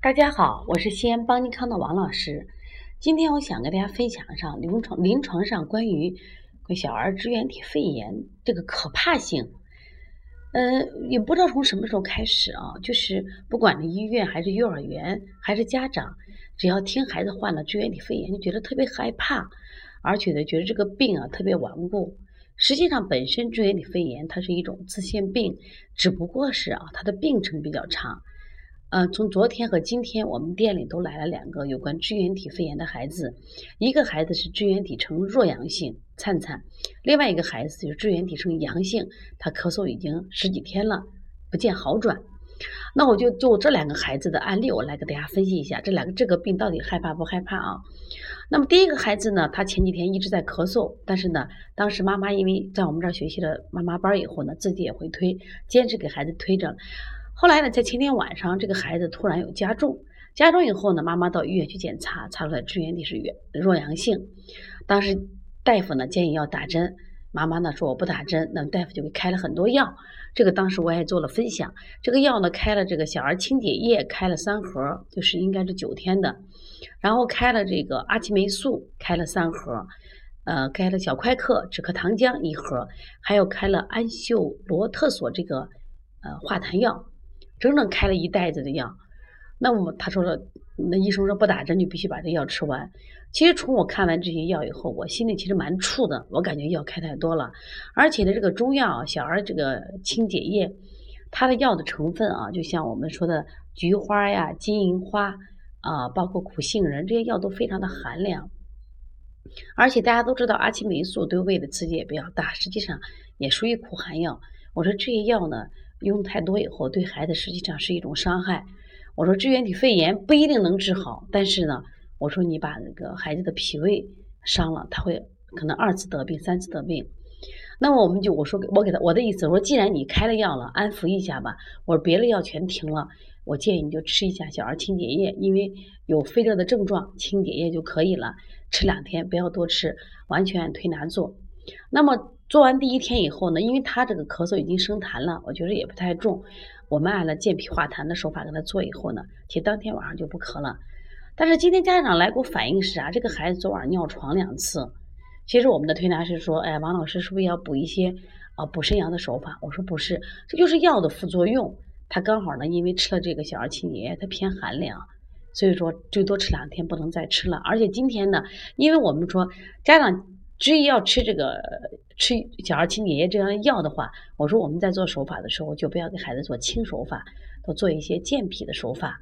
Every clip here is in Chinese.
大家好，我是西安邦尼康的王老师。今天我想跟大家分享上临床临床上关于小儿支原体肺炎这个可怕性。嗯，也不知道从什么时候开始啊，就是不管是医院还是幼儿园还是家长，只要听孩子患了支原体肺炎，就觉得特别害怕，而且呢，觉得这个病啊特别顽固。实际上，本身支原体肺炎它是一种自限病，只不过是啊它的病程比较长。呃，从昨天和今天，我们店里都来了两个有关支原体肺炎的孩子，一个孩子是支原体呈弱阳性，灿灿；另外一个孩子就是支原体呈阳性，他咳嗽已经十几天了，不见好转。那我就就这两个孩子的案例，我来给大家分析一下，这两个这个病到底害怕不害怕啊？那么第一个孩子呢，他前几天一直在咳嗽，但是呢，当时妈妈因为在我们这儿学习了妈妈班以后呢，自己也会推，坚持给孩子推着。后来呢，在前天晚上，这个孩子突然有加重，加重以后呢，妈妈到医院去检查，查出来支原体是弱阳性。当时大夫呢建议要打针，妈妈呢说我不打针，那大夫就给开了很多药。这个当时我也做了分享，这个药呢开了这个小儿清解液，开了三盒，就是应该是九天的，然后开了这个阿奇霉素，开了三盒，呃，开了小快克止咳糖浆一盒，还有开了安秀罗特索这个呃化痰药。整整开了一袋子的药，那么他说了，那医生说不打针就必须把这药吃完。其实从我看完这些药以后，我心里其实蛮怵的，我感觉药开太多了。而且呢，这个中药小儿这个清解液，它的药的成分啊，就像我们说的菊花呀、金银花啊，包括苦杏仁这些药都非常的寒凉。而且大家都知道阿奇霉素对胃的刺激也比较大，实际上也属于苦寒药。我说这些药呢。用太多以后，对孩子实际上是一种伤害。我说支原体肺炎不一定能治好，但是呢，我说你把那个孩子的脾胃伤了，他会可能二次得病、三次得病。那么我们就我说我给他我的意思，我说既然你开了药了，安抚一下吧。我说别的药全停了，我建议你就吃一下小儿清洁液，因为有肺热的症状，清洁液就可以了，吃两天，不要多吃，完全推拿做。那么。做完第一天以后呢，因为他这个咳嗽已经生痰了，我觉得也不太重。我们按了健脾化痰的手法给他做以后呢，其实当天晚上就不咳了。但是今天家长来给我反映是啊，这个孩子昨晚尿床两次。其实我们的推拿师说，哎，王老师是不是要补一些啊补肾阳的手法？我说不是，这就是药的副作用。他刚好呢，因为吃了这个小儿清洁它，偏寒凉，所以说最多吃两天，不能再吃了。而且今天呢，因为我们说家长。至于要吃这个吃小儿清洁液这样的药的话，我说我们在做手法的时候，就不要给孩子做轻手法，多做一些健脾的手法。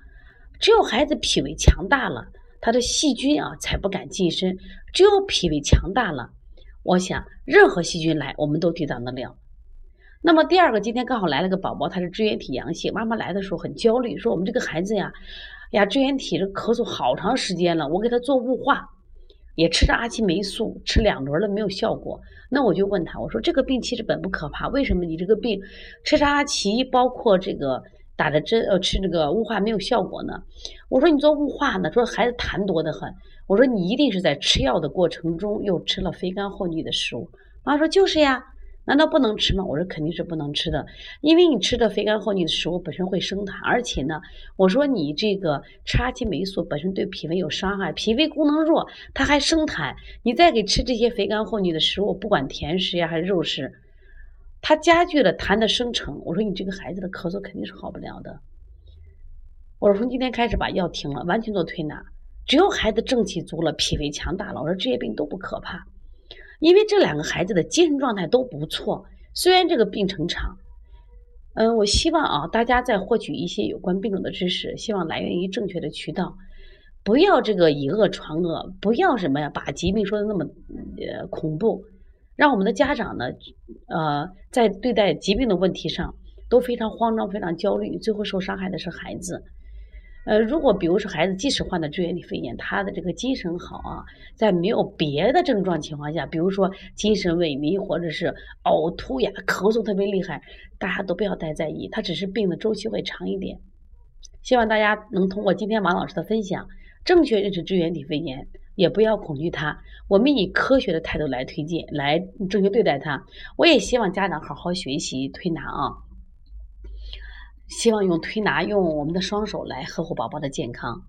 只有孩子脾胃强大了，他的细菌啊才不敢近身。只有脾胃强大了，我想任何细菌来，我们都抵挡得了。那么第二个，今天刚好来了个宝宝，他是支原体阳性，妈妈来的时候很焦虑，说我们这个孩子呀，呀支原体这咳嗽好长时间了，我给他做雾化。也吃着阿奇霉素，吃两轮了没有效果，那我就问他，我说这个病其实本不可怕，为什么你这个病吃着阿奇，包括这个打的针，呃，吃这个雾化没有效果呢？我说你做雾化呢，说孩子痰多得很，我说你一定是在吃药的过程中又吃了肥甘厚腻的食物。妈说就是呀。难道不能吃吗？我说肯定是不能吃的，因为你吃的肥甘厚腻的食物本身会生痰，而且呢，我说你这个吃阿奇霉素本身对脾胃有伤害，脾胃功能弱，它还生痰，你再给吃这些肥甘厚腻的食物，不管甜食呀还是肉食，它加剧了痰的生成。我说你这个孩子的咳嗽肯定是好不了的。我说从今天开始把药停了，完全做推拿，只要孩子正气足了，脾胃强大了，我说这些病都不可怕。因为这两个孩子的精神状态都不错，虽然这个病程长，嗯，我希望啊，大家在获取一些有关病种的知识，希望来源于正确的渠道，不要这个以讹传讹，不要什么呀，把疾病说的那么呃恐怖，让我们的家长呢，呃，在对待疾病的问题上都非常慌张、非常焦虑，最后受伤害的是孩子。呃，如果比如说孩子即使患的支原体肺炎，他的这个精神好啊，在没有别的症状情况下，比如说精神萎靡或者是呕吐呀、咳嗽特别厉害，大家都不要太在意，他只是病的周期会长一点。希望大家能通过今天王老师的分享，正确认识支原体肺炎，也不要恐惧它。我们以科学的态度来推荐，来正确对待它。我也希望家长好好学习推拿啊。希望用推拿，用我们的双手来呵护宝宝的健康。